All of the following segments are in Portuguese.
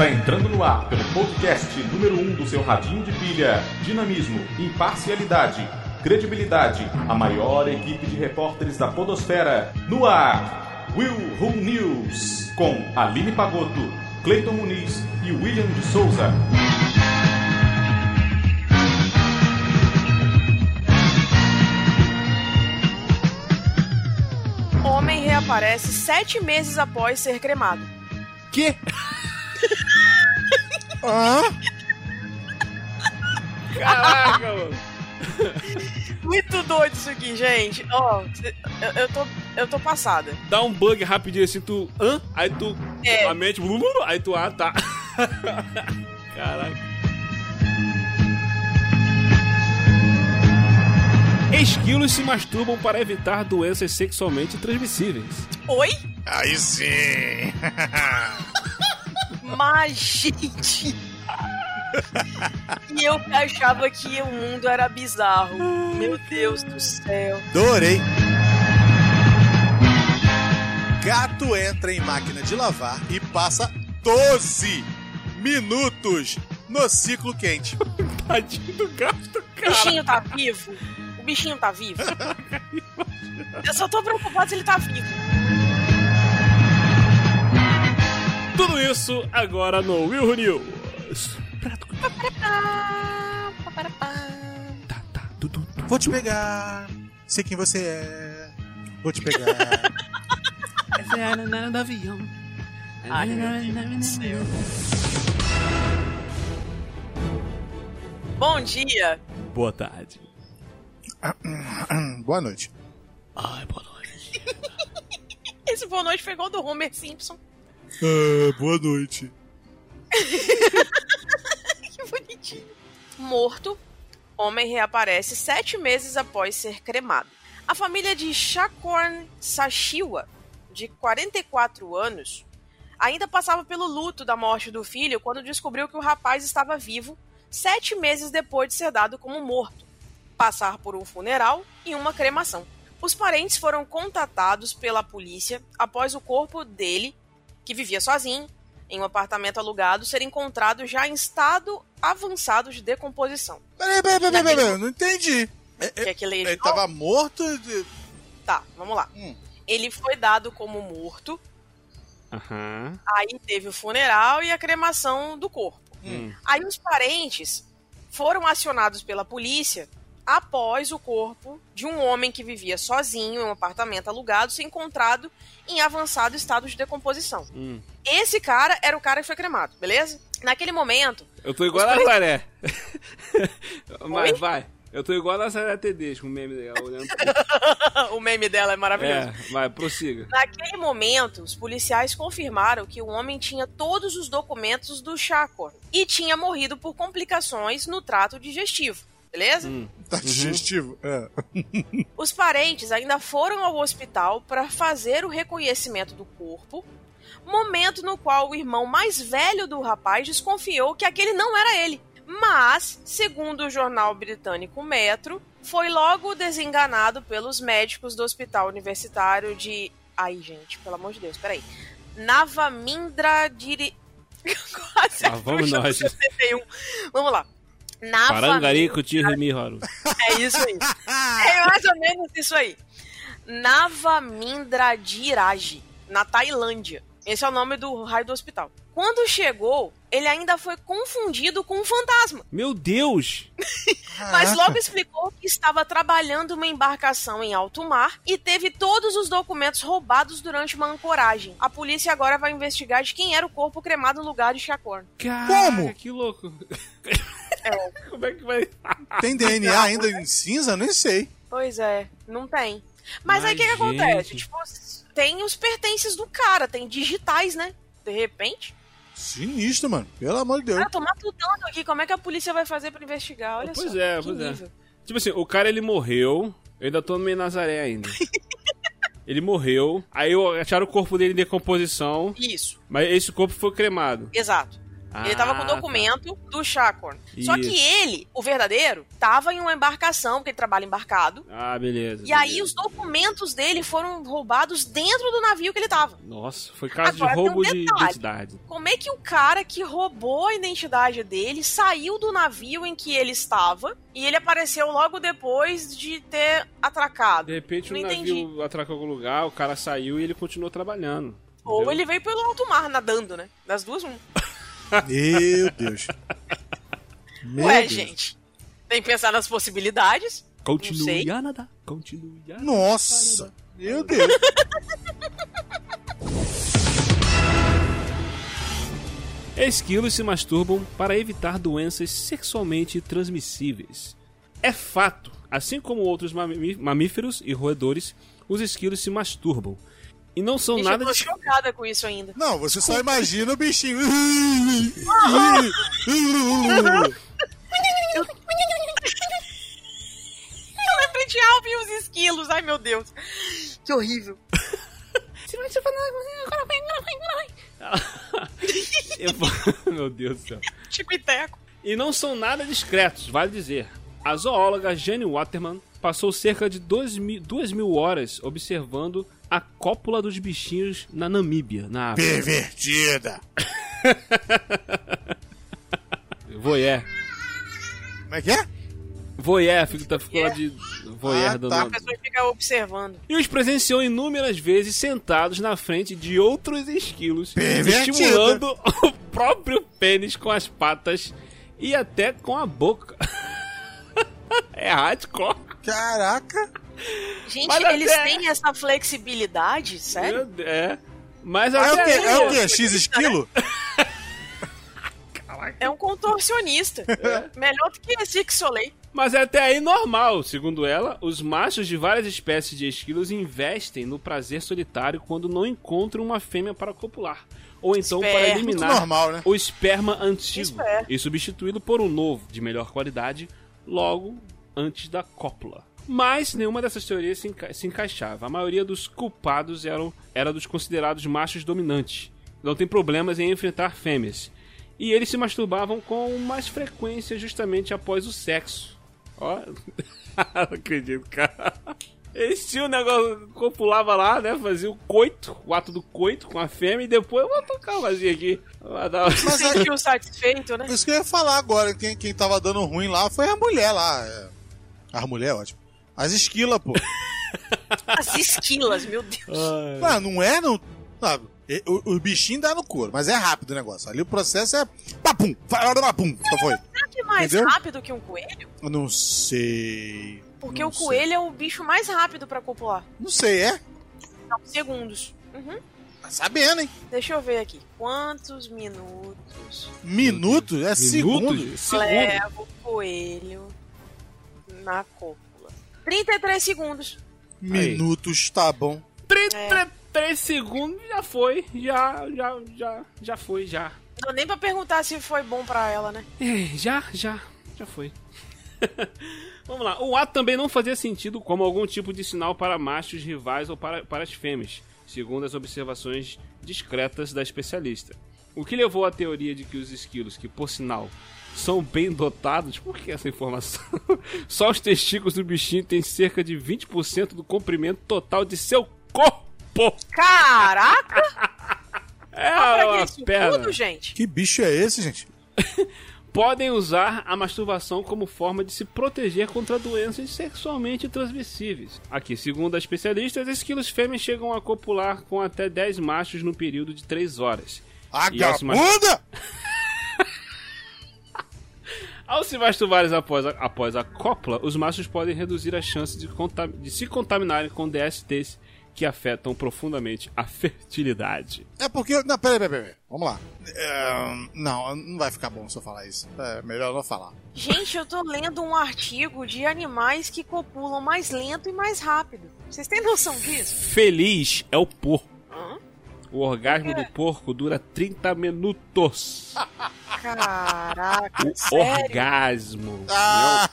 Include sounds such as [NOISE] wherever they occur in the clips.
Está entrando no ar pelo podcast número 1 um do seu radinho de pilha. Dinamismo, imparcialidade, credibilidade. A maior equipe de repórteres da podosfera. No ar, Will Who News. Com Aline Pagotto, Cleiton Muniz e William de Souza. Homem reaparece sete meses após ser cremado. Que? Hã? Caraca, mano. Muito doido isso aqui, gente. Ó, eu, eu tô, eu tô passada. Dá um bug rapidinho assim, tu. Hã? Aí tu. É. A mente. blu, blu, Aí tu. Ah, tá. [LAUGHS] Caraca. Esquilos se masturbam para evitar doenças sexualmente transmissíveis. Oi? Aí sim. [LAUGHS] Mas, gente. E eu achava que o mundo era bizarro. Meu Deus do céu. Adorei. Gato entra em máquina de lavar e passa 12 minutos no ciclo quente. [LAUGHS] Tadinho do gato, O cara. bichinho tá vivo? O bichinho tá vivo? [LAUGHS] Eu só tô preocupado se ele tá vivo. Tudo isso agora no Will News. Tá, tá. Vou te pegar. Sei quem você é. Vou te pegar. [LAUGHS] Essa é a nana do avião. Ai, meu Deus do céu. Bom dia. Boa tarde. [CLEARS THROAT] Boa noite. Ai, boa noite. [LAUGHS] Esse boa noite foi igual do Homer Simpson. Ah, boa noite. [LAUGHS] Que bonitinho. Morto, homem reaparece sete meses após ser cremado. A família de Shakorn Sashiwa, de 44 anos, ainda passava pelo luto da morte do filho quando descobriu que o rapaz estava vivo sete meses depois de ser dado como morto, passar por um funeral e uma cremação. Os parentes foram contatados pela polícia após o corpo dele, que vivia sozinho, em um apartamento alugado, ser encontrado já em estado avançado de decomposição. Peraí, peraí, peraí, peraí, peraí. Não entendi. Que leia de Ele novo? tava morto. de- Tá, vamos lá. Hum. Ele foi dado como morto, Aham. aí teve o funeral e a cremação do corpo. Hum. Aí os parentes foram acionados pela polícia após o corpo de um homem que vivia sozinho em um apartamento alugado ser encontrado em avançado estado de decomposição. Hum. Esse cara era o cara que foi cremado, beleza? Naquele momento, Eu tô igual a Nazaré. [LAUGHS] Mas vai. Eu tô igual a Nazaré com o meme dela olhando. [LAUGHS] o meme dela é maravilhoso. É, vai, prossiga. Naquele momento, os policiais confirmaram que o homem tinha todos os documentos do Chakor e tinha morrido por complicações no trato digestivo. Beleza? Hum. Tá digestivo? É. [LAUGHS] Os parentes ainda foram ao hospital para fazer o reconhecimento do corpo, momento no qual o irmão mais velho do rapaz desconfiou que aquele não era ele. Mas, segundo o jornal britânico Metro, foi logo desenganado pelos médicos do Hospital Universitário de. Ai, gente, pelo amor de Deus, peraí. Navamindra Diri. [LAUGHS] Quase Lá vamos nós. do 71. Vamos lá. Parangarico Tirimiharu. É isso aí. [LAUGHS] É mais ou menos isso aí. Navamindradiraj, na Tailândia. Esse é o nome do raio do hospital. Quando chegou, ele ainda foi confundido com um fantasma, Meu Deus! [LAUGHS] mas logo explicou que estava trabalhando uma embarcação em alto mar e teve todos os documentos roubados durante uma ancoragem. A polícia agora vai investigar de quem era o corpo cremado no lugar de Chacorn. Como? Que louco. [LAUGHS] Como é que vai. [LAUGHS] Tem DNA ainda em cinza? Nem sei. Pois é, não tem. Mas, aí o Mas, que, que acontece? Tipo, tem os pertences do cara, tem digitais, né? De repente. Sinistro, mano. Pelo amor de Deus. Cara, eu tô matutando aqui. Como é que a polícia vai fazer pra investigar? Olha Pois só. é, pois é. nível. Tipo assim, o cara ele morreu. Eu ainda tô no meio Nazaré ainda. [LAUGHS] ele morreu. Aí eu- acharam o corpo dele em decomposição. Isso, Mas esse corpo foi cremado. exato. Ele tava com o Ah, tá. documento do Chacorn. Só que ele, o verdadeiro, tava em uma embarcação, porque ele trabalha embarcado. Ah, beleza. E aí beleza. os documentos dele foram roubados dentro do navio que ele tava. Nossa, foi caso de Agora, um roubo de detalhe. identidade. Como é que o cara que roubou a identidade dele saiu do navio em que ele estava e ele apareceu logo depois de ter atracado? De repente o Não navio atracou em algum lugar, o cara saiu e ele continuou trabalhando. Ou entendeu? ele veio pelo alto mar nadando, né? Das duas, um. [LAUGHS] Meu Deus. Meu Ué, Deus. gente. Tem que pensar nas possibilidades. Continue a nadar. Continue a nadar. Nossa. Meu Deus. [LAUGHS] Esquilos se masturbam para evitar doenças sexualmente transmissíveis. É fato, assim como outros mamí- mamíferos e roedores, os esquilos se masturbam. E não são Gente, nada eu tô de... chocada com isso ainda. Não, você só imagina o bichinho. Eu lembrei de Alvin e os esquilos. Ai, meu Deus. Que horrível. [LAUGHS] Eu vou- [LAUGHS] Meu Deus do céu. Tico e teco. E não são nada discretos, vale dizer. A zoóloga Jane Waterman passou cerca de 2 mil, duas mil horas observando a cópula dos bichinhos na Namíbia, na África. Pervertida. [LAUGHS] Voyeur. Como é que é? Voyeur, fico, tá, ficou lá de voyeur Ah, do tá. A pessoa fica observando. E os presenciou inúmeras vezes sentados na frente de outros esquilos, Pervertido. estimulando [LAUGHS] o próprio pênis com as patas e até com a boca. [LAUGHS] é hardcore. Caraca. Gente, Mas eles até- têm essa flexibilidade? Sério? É. Mas Ah, é o aí, É o quê? X esquilo? [LAUGHS] É um contorcionista. Melhor do que esse que Soleil. Mas é até aí normal, segundo ela, os machos de várias espécies de esquilos investem no prazer solitário quando não encontram uma fêmea para copular. Ou então para eliminar normal, né? o esperma antigo e substituí-lo por um novo, de melhor qualidade, logo antes da cópula. Mas nenhuma dessas teorias se, enca- se encaixava. A maioria dos culpados eram, era dos considerados machos dominantes. Não tem problemas em enfrentar fêmeas. E eles se masturbavam com mais frequência justamente após o sexo. Ó, [LAUGHS] não acredito, cara. Eles tinham o negócio, copulava lá, né? Fazia o coito, o ato do coito com a fêmea e depois eu vou tocar uma vazia aqui. Mas é, Sentiu satisfeito, né? isso que eu ia falar agora. Quem, quem tava dando ruim lá foi a mulher lá. é. As mulheres, ótimo. As esquilas, pô. [LAUGHS] As esquilas, meu Deus. Não, não é, não. Sabe? E- O, o bichinho dá no couro, mas é rápido o negócio. Ali o processo é. Papum! Papum! Só foi. Será que é mais Entendeu? rápido que um coelho? Eu não sei. Porque Não o sei. coelho é o bicho mais rápido pra copular. Não sei, é? Não, segundos. Uhum. Tá sabendo, hein? Deixa eu ver aqui. Quantos minutos Minutos? É. Minutos? Segundo. leva o coelho na cópula? 33 segundos. Minutos, tá bom. 33 segundos já foi. Já, já, já, já foi, já. Não nem pra perguntar se foi bom pra ela, né? É, já, já, já foi. [LAUGHS] Vamos lá. O ato também não fazia sentido como algum tipo de sinal para machos rivais ou para, para as fêmeas, segundo as observações discretas da especialista. O que levou à teoria de que os esquilos, que por sinal são bem dotados, por que essa informação? [LAUGHS] Só os testículos do bichinho têm cerca de 20% do comprimento total de seu corpo. Caraca! [LAUGHS] É uma perna. tudo, gente? Que bicho é esse, gente? [LAUGHS] podem usar a masturbação como forma de se proteger contra doenças sexualmente transmissíveis. Aqui, segundo a especialista, os esquilos fêmeas chegam a copular com até 10 machos no período de 3 horas. E ao se masturbarem após a, após a cópula, os machos podem reduzir as chances de, de se contaminarem com DSTs que afetam profundamente a fertilidade. É porque. Não, peraí, peraí, peraí. Vamos lá. É, não, não vai ficar bom se eu falar isso. É melhor não falar. Gente, eu tô lendo um artigo de animais que copulam mais lento e mais rápido. Vocês têm noção disso? Feliz é o porco. O orgasmo do porco dura 30 minutos. Caraca, O sério? orgasmo. Ah!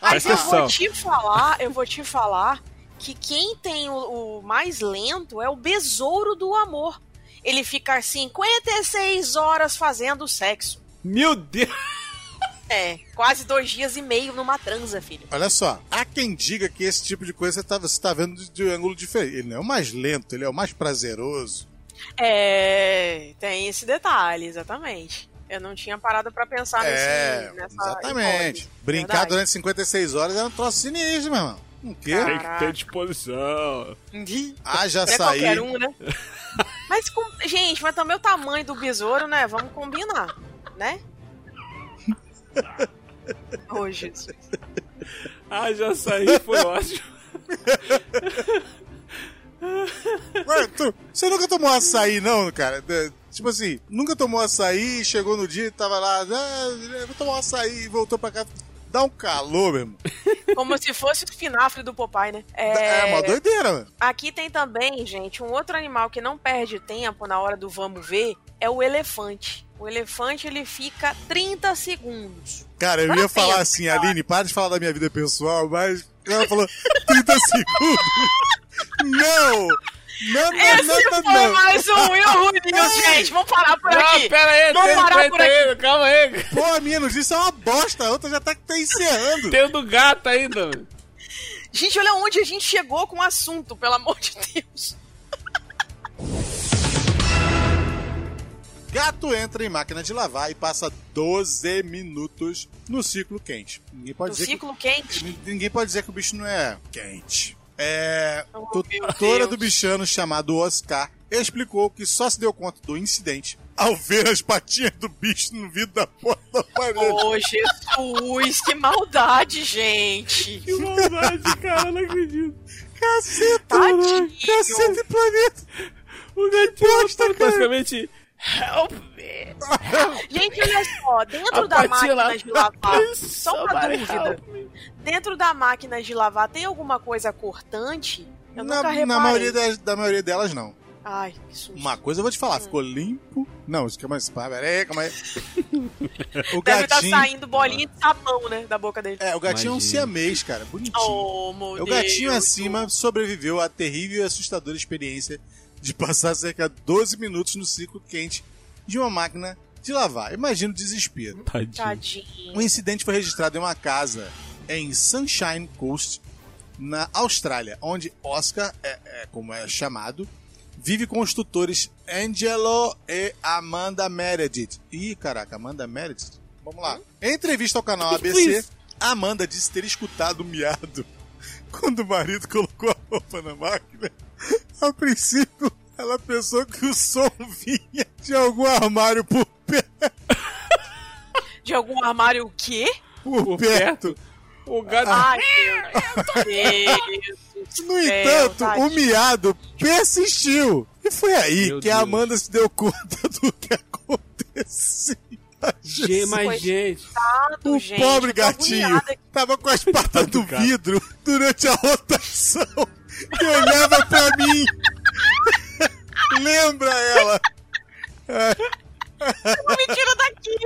Mas eu atenção. vou te falar, eu vou te falar que quem tem o, o mais lento é o besouro do amor. ele fica 56 horas fazendo sexo. Meu Deus! É, quase dois dias e meio numa transa, filho. Olha só, há quem diga que esse tipo de coisa você tá, você tá vendo de, de um ângulo diferente. Ele não é o mais lento, ele é o mais prazeroso. É, tem esse detalhe, exatamente. Eu não tinha parado pra pensar é, nesse, nessa exatamente. hipótese. Brincar Verdade. durante 56 horas é um troço sinistro, meu irmão. O quê? Tem que ter disposição. [LAUGHS] Haja Não é sair. qualquer um, né? mas, com... gente, mas também o tamanho do besouro, né? Vamos combinar, né? Ô, [LAUGHS] Jesus. Ah, já saí, foi ótimo. [LAUGHS] Ué, tu- você nunca tomou açaí, não, cara? Tipo assim, nunca tomou açaí, chegou no dia e tava lá, ah, vou tomar um açaí e voltou pra casa. Dá um calor, meu irmão. Como se fosse o espinafre do Popeye, né? É, uma doideira, mano. Aqui tem também, gente, um outro animal que não perde tempo na hora do vamos ver é o elefante. O elefante ele fica 30 segundos. Cara, eu ia falar assim, cara. Aline, para de falar da minha vida pessoal, mas ela falou 30 segundos. Não! Não, não, Esse não, não, foi não. mais um Will News, gente. Vamos parar por aqui. Não, pera aí, Vamos parar por aqui. calma aí. Pô, a minha notícia é uma bosta, a outra já tá, tá encerrando. Tem o do gato ainda. Gente, olha onde a gente chegou com o assunto, pelo amor de Deus. Gato entra em máquina de lavar e passa 12 minutos no ciclo quente. Ninguém pode No dizer ciclo quente. que ninguém pode dizer que o bicho não é quente. É, Oh, tutora do bichano chamado Oscar explicou que só se deu conta do incidente ao ver as patinhas do bicho no vidro da porta do aparelho. Ô, Jesus, que maldade, gente. Que maldade, cara, não acredito. Caceta, Tadinho. caceta e planeta. O gatinho tá cara. basicamente. Help me! [LAUGHS] Gente, olha só, dentro A da patinha lá. máquina de lavar, só uma dúvida. Dentro da máquina de lavar tem alguma coisa cortante? Eu Na, nunca reparei. na maioria das, da maioria delas, não. Ai, que susto. Uma coisa eu vou te falar, ficou limpo. Não, isso que é mais. Pera aí, calma aí. [LAUGHS] O Deve estar gatinho. saindo bolinha de sabão, né, da boca dele. É, o gatinho é um Imagina. siamês, cara. Bonitinho. Oh, meu o Deus. gatinho acima sobreviveu à terrível e assustadora experiência de passar cerca de 12 minutos no ciclo quente de uma máquina de lavar. Imagina o desespero. Tadinho. Tadinho. O incidente foi registrado em uma casa em Sunshine Coast, na Austrália, onde Oscar, é, é como é chamado, vive com os tutores Angelo e Amanda Meredith. Ih, caraca, Amanda Meredith? Vamos lá. Em entrevista ao canal ABC? Amanda disse ter escutado o miado [LAUGHS] quando o marido colocou a roupa na máquina. A princípio, ela pensou que o som vinha de algum armário por, pé, De algum armário o quê? por, Por perto. perto. O gato. Ai, meu Deus. No entanto, o miado persistiu. E foi aí Meu que a Deus. Amanda se deu conta do que aconteceu. Gente, mas, gente. Coitado, O gente, pobre gatinho agoniada tava com as patas do vidro durante a rotação e olhava pra mim. Lembra ela? Me tira daqui.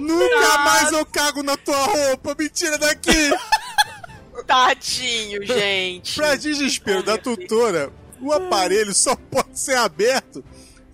Nunca mais eu cago na tua roupa, me tira daqui! Tadinho, gente. Pra desespero da tutora, o aparelho só pode ser aberto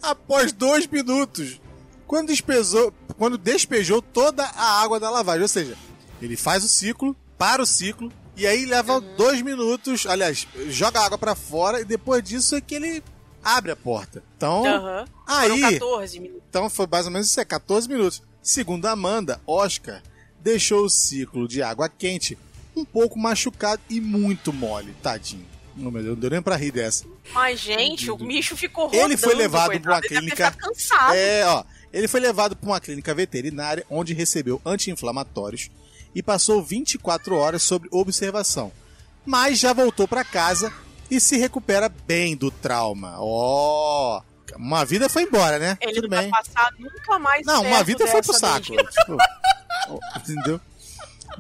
após dois minutos. Quando despejou, quando despejou toda a água da lavagem. Ou seja, ele faz o ciclo, para o ciclo, e aí leva Uhum. dois minutos. Aliás, joga a água pra fora e depois disso é que ele abre a porta. Então. Foram aí. 14 minutos. Então foi mais ou menos isso, é 14 minutos. Segundo a Amanda, Oscar deixou o ciclo de água quente um pouco machucado e muito mole, tadinho. Não, meu Deus, não deu nem pra rir dessa. Mas, gente, o bicho ficou rodando. Ele foi levado coitado. pra uma Ele clínica- ficado cansado. É, ó, ele foi levado para uma clínica veterinária onde recebeu anti-inflamatórios e passou 24 horas sob observação. Mas já voltou pra casa e se recupera bem do trauma. Ó, uma vida foi embora, né? Ele Tudo não bem. vai passar nunca mais Não, uma vida foi pro dessa saco. Tipo, [LAUGHS] entendeu?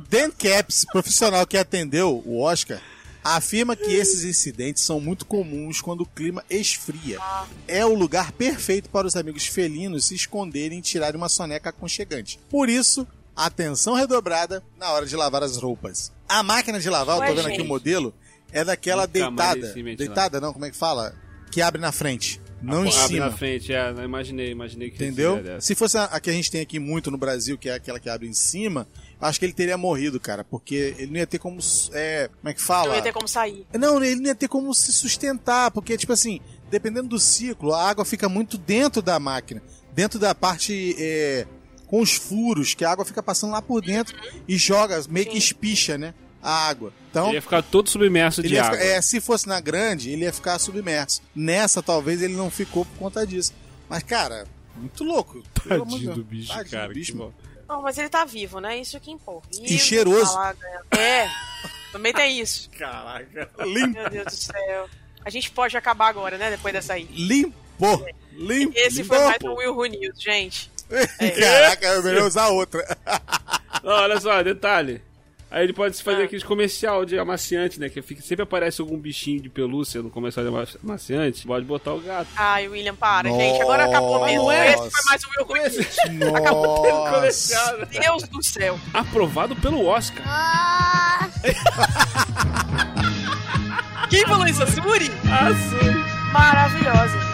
Dan Caps, profissional que atendeu o Oscar, afirma que esses incidentes são muito comuns quando o clima esfria. É o lugar perfeito para os amigos felinos se esconderem e tirarem uma soneca aconchegante. Por isso, atenção redobrada na hora de lavar as roupas. A máquina de lavar, eu tô Ué, vendo aqui o gente. modelo, é daquela Nunca deitada. ventilador. Deitada não, como é que fala? Que abre na frente. não em Abre cima. na frente, é, não imaginei, imaginei que Entendeu? Se fosse a, a que a gente tem aqui muito no Brasil, que é aquela que abre em cima, acho que ele teria morrido, cara, porque ele não ia ter como. É, como é que fala? Não ia ter como sair. Não, ele não ia ter como se sustentar, porque, tipo assim, dependendo do ciclo, a água fica muito dentro da máquina, dentro da parte é, com os furos, que a água fica passando lá por dentro e joga, meio que espicha, né? A água. Então, Ele ia ficar todo submerso de ia água. ficar- é, se fosse na grande, ele ia ficar submerso. Nessa, talvez, ele não ficou por conta disso. Mas, cara, muito louco. Tadinho do bicho, Tadinho cara. do bicho, que mano. Não, mas ele tá vivo, né? Isso que importa. E cheiroso. ganhando. É, também tem isso. Caraca. Limpo, Meu Deus do céu. A gente pode acabar agora, né? Depois dessa aí. limpou. Limpo. Esse foi mais um Will Who News, gente. [LAUGHS] Caraca, é melhor usar outra. [LAUGHS] Não, olha só, detalhe. Aí ele pode fazer aquele comercial de amaciante, né? Que fica, sempre aparece algum bichinho de pelúcia no comercial de ama- amaciante. Pode botar o gato. Ai, William, para, gente. Agora acabou mesmo. Nossa. Esse foi mais um Who News. [LAUGHS] Nossa. Comercial, né? Deus do céu. Aprovado pelo Oscar. Quem falou isso? A Suri? Ah, sim. Maravilhosa.